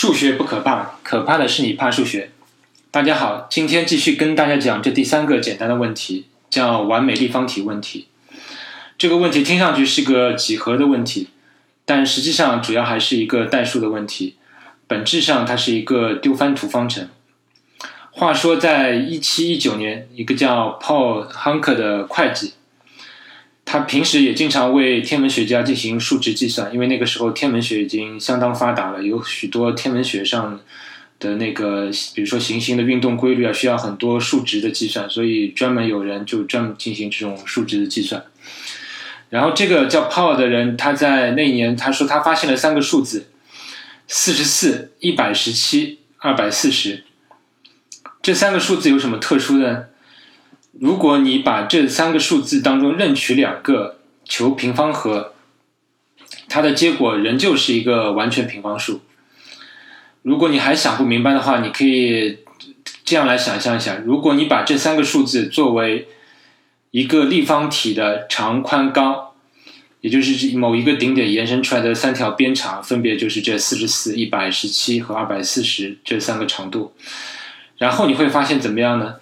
数学不可怕，可怕的是你怕数学。大家好，今天继续跟大家讲这第三个简单的问题，叫完美立方体问题。这个问题听上去是个几何的问题，但实际上主要还是一个代数的问题。本质上它是一个丢番图方程。话说，在一七一九年，一个叫 Paul Hunker 的会计。他平时也经常为天文学家进行数值计算，因为那个时候天文学已经相当发达了，有许多天文学上的那个，比如说行星的运动规律啊，需要很多数值的计算，所以专门有人就专门进行这种数值的计算。然后这个叫 Paul 的人，他在那一年他说他发现了三个数字：四十四、一百十七、二百四十。这三个数字有什么特殊的？如果你把这三个数字当中任取两个求平方和，它的结果仍旧是一个完全平方数。如果你还想不明白的话，你可以这样来想象一下：如果你把这三个数字作为一个立方体的长、宽、高，也就是某一个顶点延伸出来的三条边长，分别就是这四十四、一百十七和二百四十这三个长度，然后你会发现怎么样呢？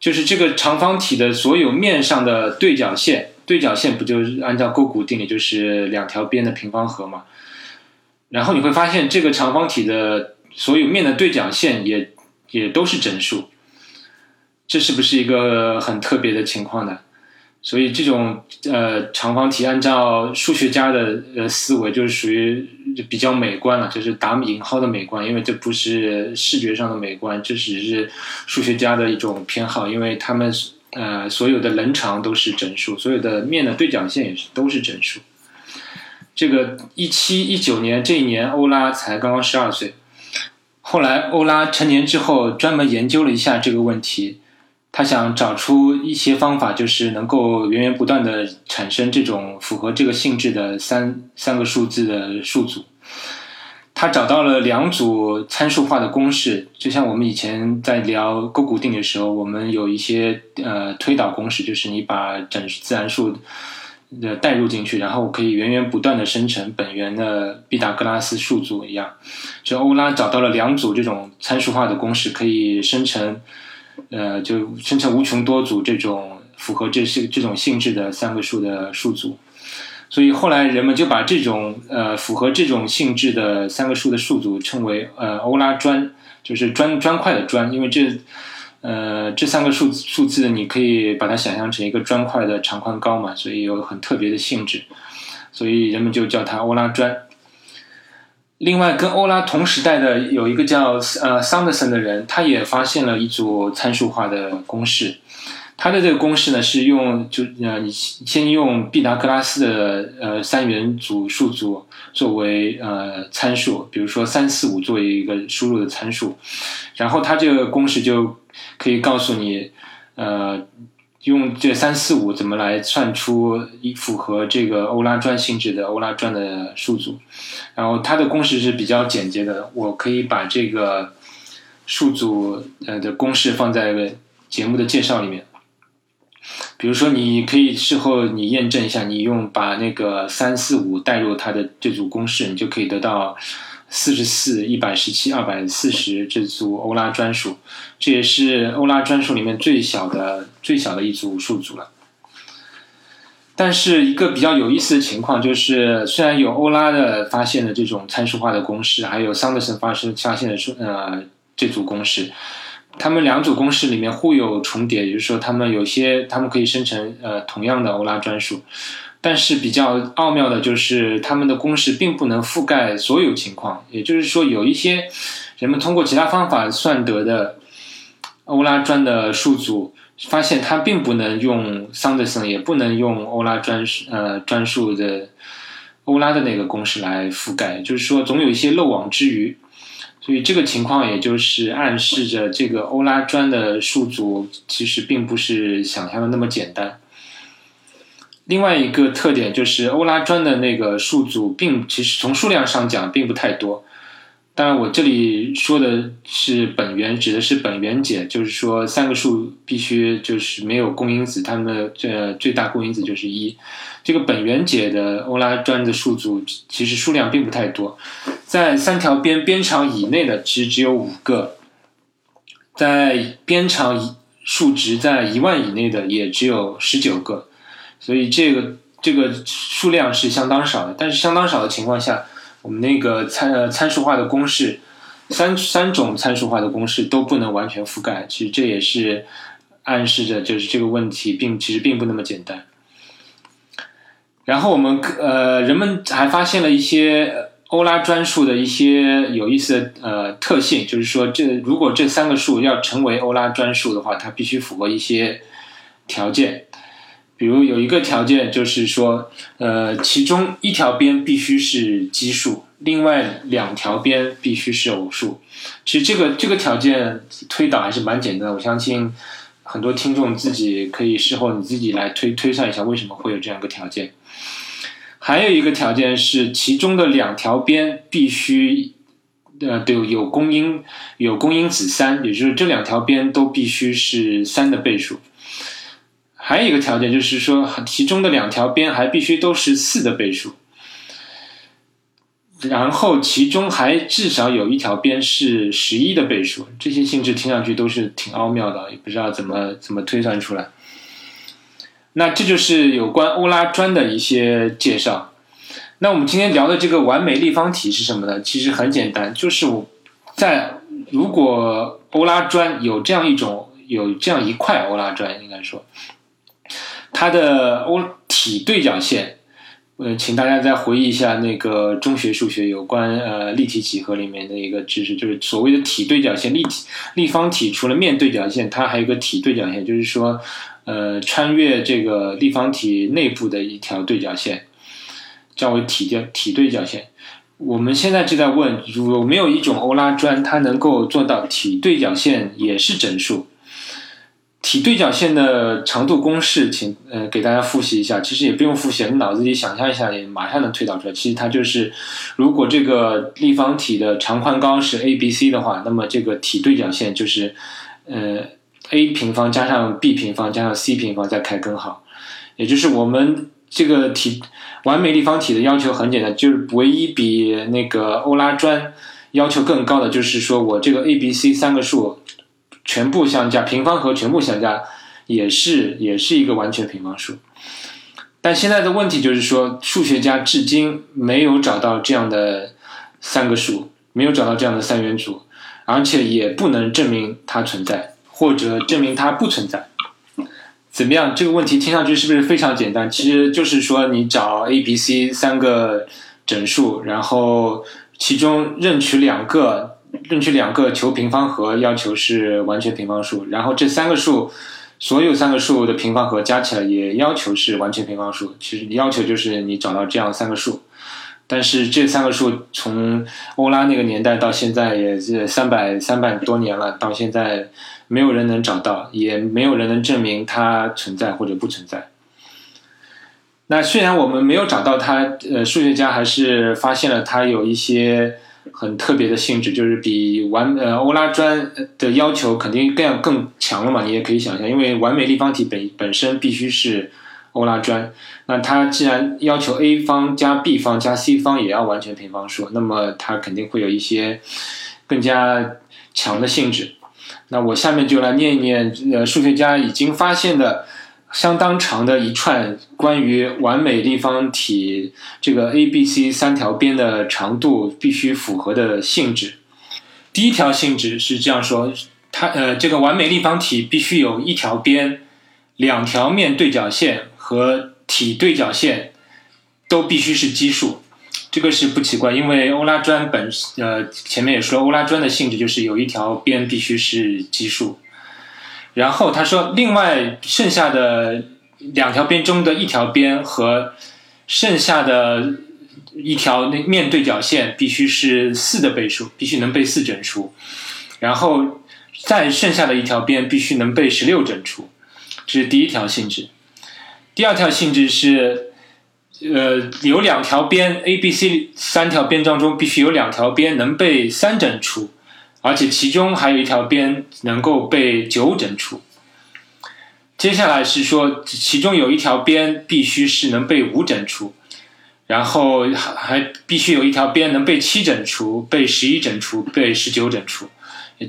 就是这个长方体的所有面上的对角线，对角线不就是按照勾股定理，就是两条边的平方和嘛？然后你会发现，这个长方体的所有面的对角线也也都是整数，这是不是一个很特别的情况呢？所以这种呃长方体，按照数学家的呃思维，就是属于就比较美观了，就是打引号的美观，因为这不是视觉上的美观，这只是数学家的一种偏好，因为他们呃所有的棱长都是整数，所有的面的对角线也是都是整数。这个一七一九年这一年，欧拉才刚刚十二岁，后来欧拉成年之后，专门研究了一下这个问题。他想找出一些方法，就是能够源源不断的产生这种符合这个性质的三三个数字的数组。他找到了两组参数化的公式，就像我们以前在聊勾股定理的时候，我们有一些呃推导公式，就是你把整自然数的代入进去，然后可以源源不断的生成本源的毕达哥拉斯数组一样。就欧拉找到了两组这种参数化的公式，可以生成。呃，就生成无穷多组这种符合这些这种性质的三个数的数组，所以后来人们就把这种呃符合这种性质的三个数的数组称为呃欧拉砖，就是砖砖块的砖，因为这呃这三个数数字你可以把它想象成一个砖块的长宽高嘛，所以有很特别的性质，所以人们就叫它欧拉砖。另外，跟欧拉同时代的有一个叫呃桑德森的人，他也发现了一组参数化的公式。他的这个公式呢，是用就呃你先用毕达哥拉斯的呃三元组数组作为呃参数，比如说三四五作为一个输入的参数，然后他这个公式就可以告诉你呃。用这三四五怎么来算出一符合这个欧拉砖性质的欧拉砖的数组？然后它的公式是比较简洁的，我可以把这个数组呃的公式放在节目的介绍里面。比如说，你可以事后你验证一下，你用把那个三四五代入它的这组公式，你就可以得到。四十四、一百十七、二百四十这组欧拉专属，这也是欧拉专属里面最小的、最小的一组数组了。但是一个比较有意思的情况就是，虽然有欧拉的发现的这种参数化的公式，还有桑德森发生发现的数呃这组公式，他们两组公式里面互有重叠，也就是说，他们有些他们可以生成呃同样的欧拉专属。但是比较奥妙的就是，他们的公式并不能覆盖所有情况。也就是说，有一些人们通过其他方法算得的欧拉砖的数组，发现它并不能用桑德森，也不能用欧拉砖呃专数的欧拉的那个公式来覆盖。就是说，总有一些漏网之鱼。所以这个情况也就是暗示着，这个欧拉砖的数组其实并不是想象的那么简单。另外一个特点就是欧拉砖的那个数组，并其实从数量上讲并不太多。当然，我这里说的是本源，指的是本源解，就是说三个数必须就是没有公因子，它们的最最大公因子就是一。这个本源解的欧拉砖的数组其实数量并不太多，在三条边边长以内的其实只有五个，在边长数值在一万以内的也只有十九个，所以这个这个数量是相当少的。但是相当少的情况下。我们那个参呃参数化的公式，三三种参数化的公式都不能完全覆盖，其实这也是暗示着就是这个问题并其实并不那么简单。然后我们呃人们还发现了一些欧拉专数的一些有意思的呃特性，就是说这如果这三个数要成为欧拉专数的话，它必须符合一些条件。比如有一个条件就是说，呃，其中一条边必须是奇数，另外两条边必须是偶数。其实这个这个条件推导还是蛮简单的，我相信很多听众自己可以事后你自己来推推算一下为什么会有这样一个条件。还有一个条件是，其中的两条边必须呃都有公因有公因子三，也就是这两条边都必须是三的倍数。还有一个条件就是说，其中的两条边还必须都是四的倍数，然后其中还至少有一条边是十一的倍数。这些性质听上去都是挺奥妙的，也不知道怎么怎么推算出来。那这就是有关欧拉砖的一些介绍。那我们今天聊的这个完美立方体是什么呢？其实很简单，就是我在如果欧拉砖有这样一种有这样一块欧拉砖，应该说。它的欧体对角线，呃，请大家再回忆一下那个中学数学有关呃立体几何里面的一个知识，就是所谓的体对角线。立体立方体除了面对角线，它还有个体对角线，就是说，呃，穿越这个立方体内部的一条对角线，叫为体对体对角线。我们现在就在问，有没有一种欧拉砖，它能够做到体对角线也是整数？体对角线的长度公式，请呃给大家复习一下。其实也不用复习，你脑子里想象一下，也马上能推导出来。其实它就是，如果这个立方体的长宽高是 a、b、c 的话，那么这个体对角线就是，呃，a 平方加上 b 平方加上 c 平方再开根号。也就是我们这个体完美立方体的要求很简单，就是唯一比那个欧拉砖要求更高的，就是说我这个 a、b、c 三个数。全部相加，平方和全部相加，也是也是一个完全平方数。但现在的问题就是说，数学家至今没有找到这样的三个数，没有找到这样的三元组，而且也不能证明它存在，或者证明它不存在。怎么样？这个问题听上去是不是非常简单？其实就是说，你找 a、b、c 三个整数，然后其中任取两个。任取两个求平方和，要求是完全平方数，然后这三个数，所有三个数的平方和加起来也要求是完全平方数。其实要求就是你找到这样三个数，但是这三个数从欧拉那个年代到现在也是三百三百多年了，到现在没有人能找到，也没有人能证明它存在或者不存在。那虽然我们没有找到它，呃，数学家还是发现了它有一些。很特别的性质，就是比完呃欧拉砖的要求肯定更要更强了嘛。你也可以想象，因为完美立方体本本身必须是欧拉砖，那它既然要求 a 方加 b 方加 c 方也要完全平方数，那么它肯定会有一些更加强的性质。那我下面就来念一念呃数学家已经发现的。相当长的一串关于完美立方体这个 A、B、C 三条边的长度必须符合的性质。第一条性质是这样说：它呃，这个完美立方体必须有一条边、两条面对角线和体对角线都必须是奇数。这个是不奇怪，因为欧拉砖本呃前面也说，欧拉砖的性质就是有一条边必须是奇数。然后他说，另外剩下的两条边中的一条边和剩下的一条那面对角线必须是四的倍数，必须能被四整除。然后再剩下的一条边必须能被十六整除。这是第一条性质。第二条性质是，呃，有两条边 A、B、C 三条边当中必须有两条边能被三整除，而且其中还有一条边能够被九整除。接下来是说，其中有一条边必须是能被五整除，然后还还必须有一条边能被七整除、被十一整除、被十九整除。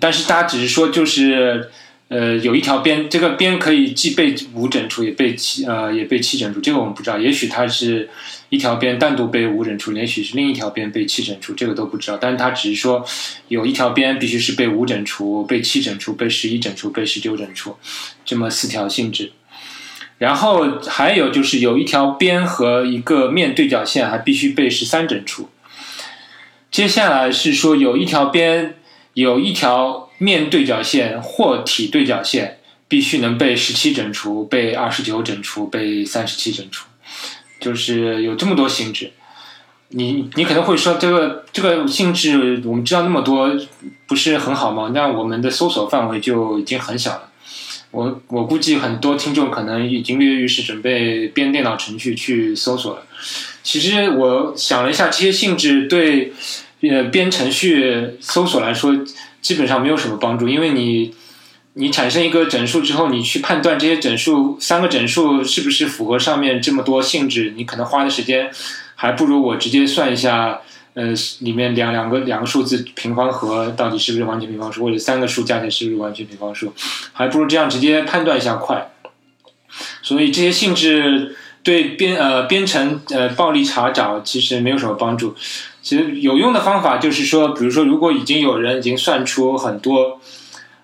但是大家只是说就是。呃，有一条边，这个边可以既被五整除，也被七呃也被七整除，这个我们不知道。也许它是一条边单独被五整除，也许是另一条边被七整除，这个都不知道。但是它只是说有一条边必须是被五整除、被七整除、被十一整除、被十九整除，这么四条性质。然后还有就是有一条边和一个面对角线还必须被十三整除。接下来是说有一条边有一条。面对角线或体对角线必须能被十七整除、被二十九整除、被三十七整除，就是有这么多性质。你你可能会说，这个这个性质我们知道那么多，不是很好吗？那我们的搜索范围就已经很小了。我我估计很多听众可能已经跃跃欲试，准备编电脑程序去搜索了。其实我想了一下，这些性质对呃编程序搜索来说。基本上没有什么帮助，因为你你产生一个整数之后，你去判断这些整数三个整数是不是符合上面这么多性质，你可能花的时间还不如我直接算一下，呃，里面两两个两个数字平方和到底是不是完全平方数，或者三个数加起来是不是完全平方数，还不如这样直接判断一下快。所以这些性质对编呃编程呃暴力查找其实没有什么帮助。其实有用的方法就是说，比如说，如果已经有人已经算出很多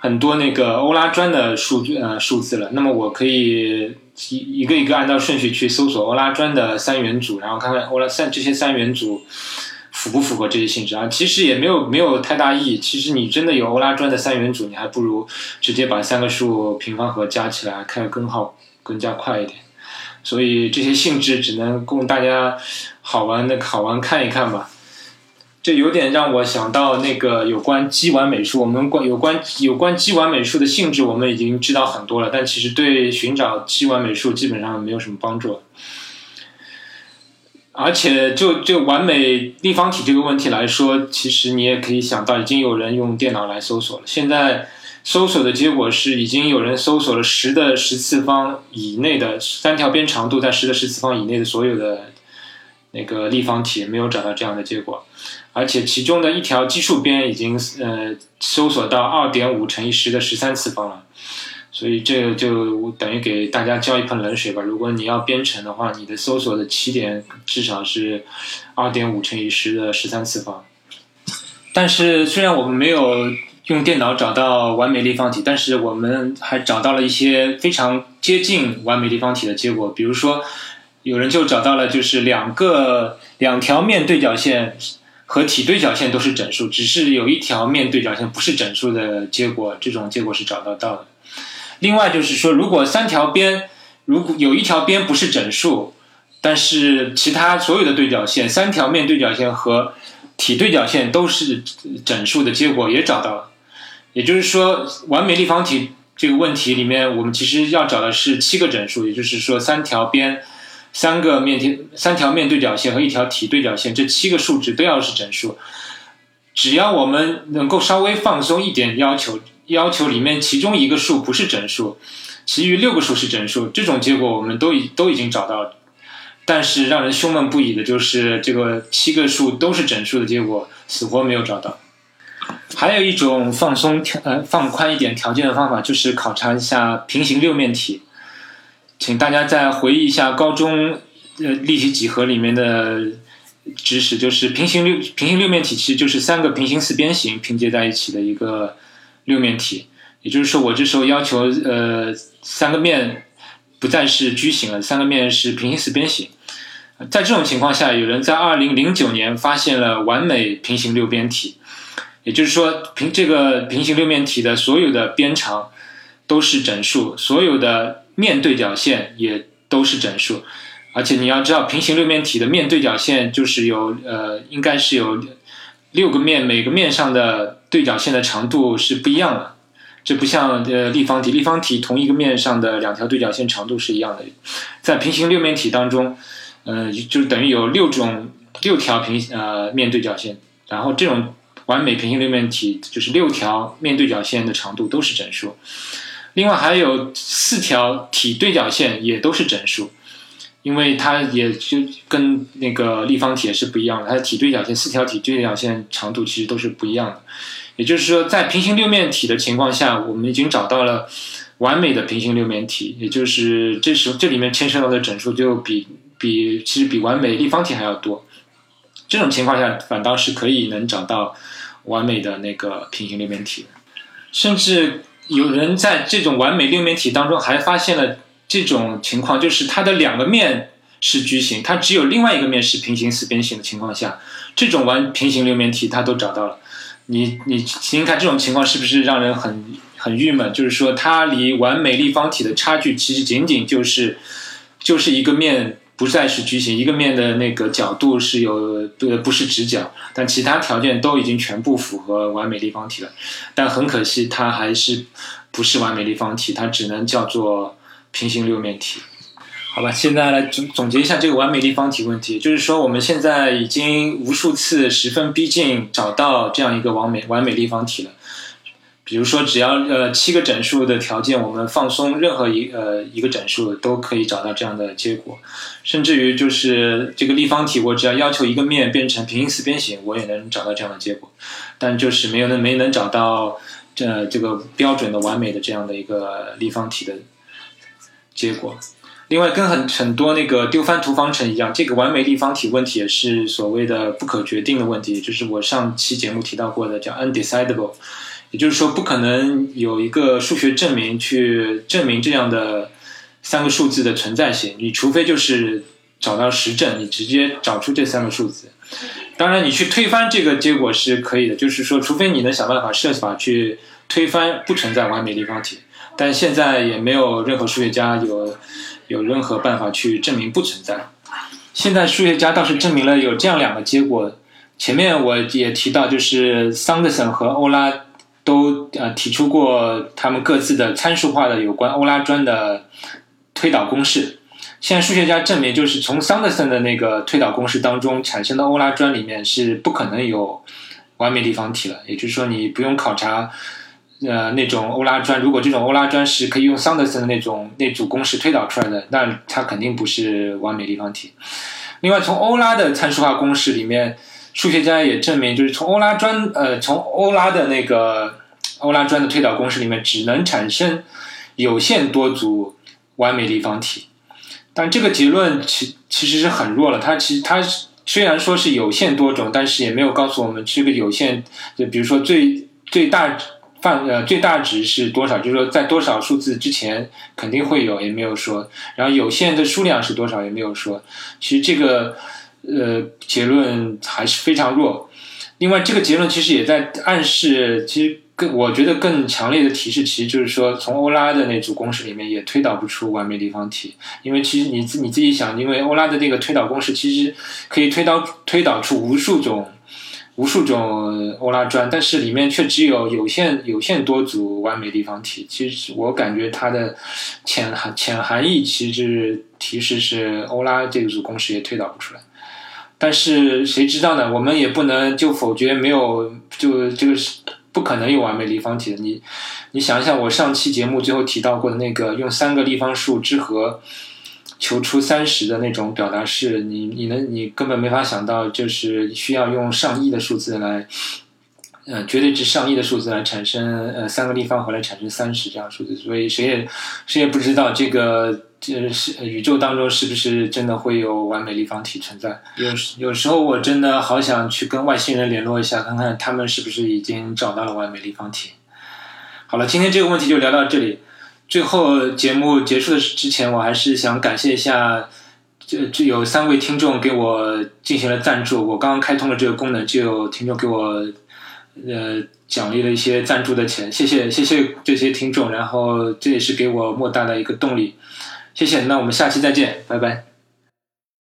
很多那个欧拉砖的数据呃数字了，那么我可以一一个一个按照顺序去搜索欧拉砖的三元组，然后看看欧拉三这些三元组符不符合这些性质啊？其实也没有没有太大意义。其实你真的有欧拉砖的三元组，你还不如直接把三个数平方和加起来开个根号更加快一点。所以这些性质只能供大家好玩的好玩看一看吧。这有点让我想到那个有关基完美术。我们关有关有关基完美术的性质，我们已经知道很多了，但其实对寻找基完美术基本上没有什么帮助。而且，就就完美立方体这个问题来说，其实你也可以想到，已经有人用电脑来搜索了。现在搜索的结果是，已经有人搜索了十的十次方以内的三条边长度在十的十次方以内的所有的那个立方体，没有找到这样的结果。而且其中的一条奇数边已经呃搜索到二点五乘以十的十三次方了，所以这就等于给大家浇一盆冷水吧。如果你要编程的话，你的搜索的起点至少是二点五乘以十的十三次方。但是虽然我们没有用电脑找到完美立方体，但是我们还找到了一些非常接近完美立方体的结果。比如说，有人就找到了就是两个两条面对角线。和体对角线都是整数，只是有一条面对角线不是整数的结果，这种结果是找得到的。另外就是说，如果三条边，如果有一条边不是整数，但是其他所有的对角线，三条面对角线和体对角线都是整数的结果也找到了。也就是说，完美立方体这个问题里面，我们其实要找的是七个整数，也就是说三条边。三个面贴三条面对角线和一条体对角线，这七个数值都要是整数。只要我们能够稍微放松一点要求，要求里面其中一个数不是整数，其余六个数是整数，这种结果我们都已都已经找到了。但是让人胸闷不已的就是这个七个数都是整数的结果，死活没有找到。还有一种放松条呃放宽一点条件的方法，就是考察一下平行六面体。请大家再回忆一下高中呃立体几何里面的知识，就是平行六平行六面体其实就是三个平行四边形拼接在一起的一个六面体。也就是说，我这时候要求呃三个面不再是矩形了，三个面是平行四边形。在这种情况下，有人在二零零九年发现了完美平行六边体，也就是说平这个平行六面体的所有的边长都是整数，所有的。面对角线也都是整数，而且你要知道，平行六面体的面对角线就是有呃，应该是有六个面，每个面上的对角线的长度是不一样的。这不像呃立方体，立方体同一个面上的两条对角线长度是一样的。在平行六面体当中，呃，就等于有六种六条平呃面对角线，然后这种完美平行六面体就是六条面对角线的长度都是整数。另外还有四条体对角线也都是整数，因为它也就跟那个立方体是不一样的，它的体对角线四条体对角线长度其实都是不一样的。也就是说，在平行六面体的情况下，我们已经找到了完美的平行六面体，也就是这时这里面牵涉到的整数就比比其实比完美立方体还要多。这种情况下，反倒是可以能找到完美的那个平行六面体，甚至。有人在这种完美六面体当中还发现了这种情况，就是它的两个面是矩形，它只有另外一个面是平行四边形的情况下，这种完平行六面体它都找到了。你你听看这种情况是不是让人很很郁闷？就是说它离完美立方体的差距其实仅仅就是就是一个面。不再是矩形，一个面的那个角度是有不不是直角，但其他条件都已经全部符合完美立方体了。但很可惜，它还是不是完美立方体，它只能叫做平行六面体。好吧，现在来总总结一下这个完美立方体问题，就是说我们现在已经无数次十分逼近找到这样一个完美完美立方体了。比如说，只要呃七个整数的条件，我们放松任何一呃一个整数，都可以找到这样的结果。甚至于就是这个立方体，我只要要求一个面变成平行四边形，我也能找到这样的结果。但就是没有能没能找到这这个标准的完美的这样的一个立方体的结果。另外，跟很很多那个丢番图方程一样，这个完美立方体问题也是所谓的不可决定的问题，就是我上期节目提到过的叫 undecidable。也就是说，不可能有一个数学证明去证明这样的三个数字的存在性。你除非就是找到实证，你直接找出这三个数字。当然，你去推翻这个结果是可以的，就是说，除非你能想办法设法去推翻不存在完美立方体。但现在也没有任何数学家有有任何办法去证明不存在。现在数学家倒是证明了有这样两个结果。前面我也提到，就是桑德森和欧拉。都呃提出过他们各自的参数化的有关欧拉砖的推导公式。现在数学家证明，就是从桑德森的那个推导公式当中产生的欧拉砖里面是不可能有完美立方体了。也就是说，你不用考察呃那种欧拉砖，如果这种欧拉砖是可以用桑德森的那种那组公式推导出来的，那它肯定不是完美立方体。另外，从欧拉的参数化公式里面。数学家也证明，就是从欧拉砖，呃，从欧拉的那个欧拉砖的推导公式里面，只能产生有限多组完美立方体。但这个结论其其实是很弱了。它其实它虽然说是有限多种，但是也没有告诉我们这个有限，就比如说最最大范呃最大值是多少，就是说在多少数字之前肯定会有，也没有说。然后有限的数量是多少，也没有说。其实这个。呃，结论还是非常弱。另外，这个结论其实也在暗示，其实更我觉得更强烈的提示，其实就是说，从欧拉的那组公式里面也推导不出完美立方体。因为其实你自你自己想，因为欧拉的那个推导公式其实可以推导推导出无数种无数种欧拉砖，但是里面却只有有限有限多组完美立方体。其实我感觉它的浅含浅含义其实提示是欧拉这个组公式也推导不出来。但是谁知道呢？我们也不能就否决没有，就这个是不可能有完美立方体的。你，你想一想，我上期节目最后提到过的那个用三个立方数之和求出三十的那种表达式，你你能你根本没法想到，就是需要用上亿的数字来，呃，绝对值上亿的数字来产生呃三个立方和来产生三十这样数字。所以谁也谁也不知道这个。这是宇宙当中是不是真的会有完美立方体存在？有有时候我真的好想去跟外星人联络一下，看看他们是不是已经找到了完美立方体。好了，今天这个问题就聊到这里。最后节目结束的之前，我还是想感谢一下，这这有三位听众给我进行了赞助。我刚刚开通了这个功能，就有听众给我呃奖励了一些赞助的钱，谢谢谢谢这些听众，然后这也是给我莫大的一个动力。谢谢，那我们下期再见，拜拜。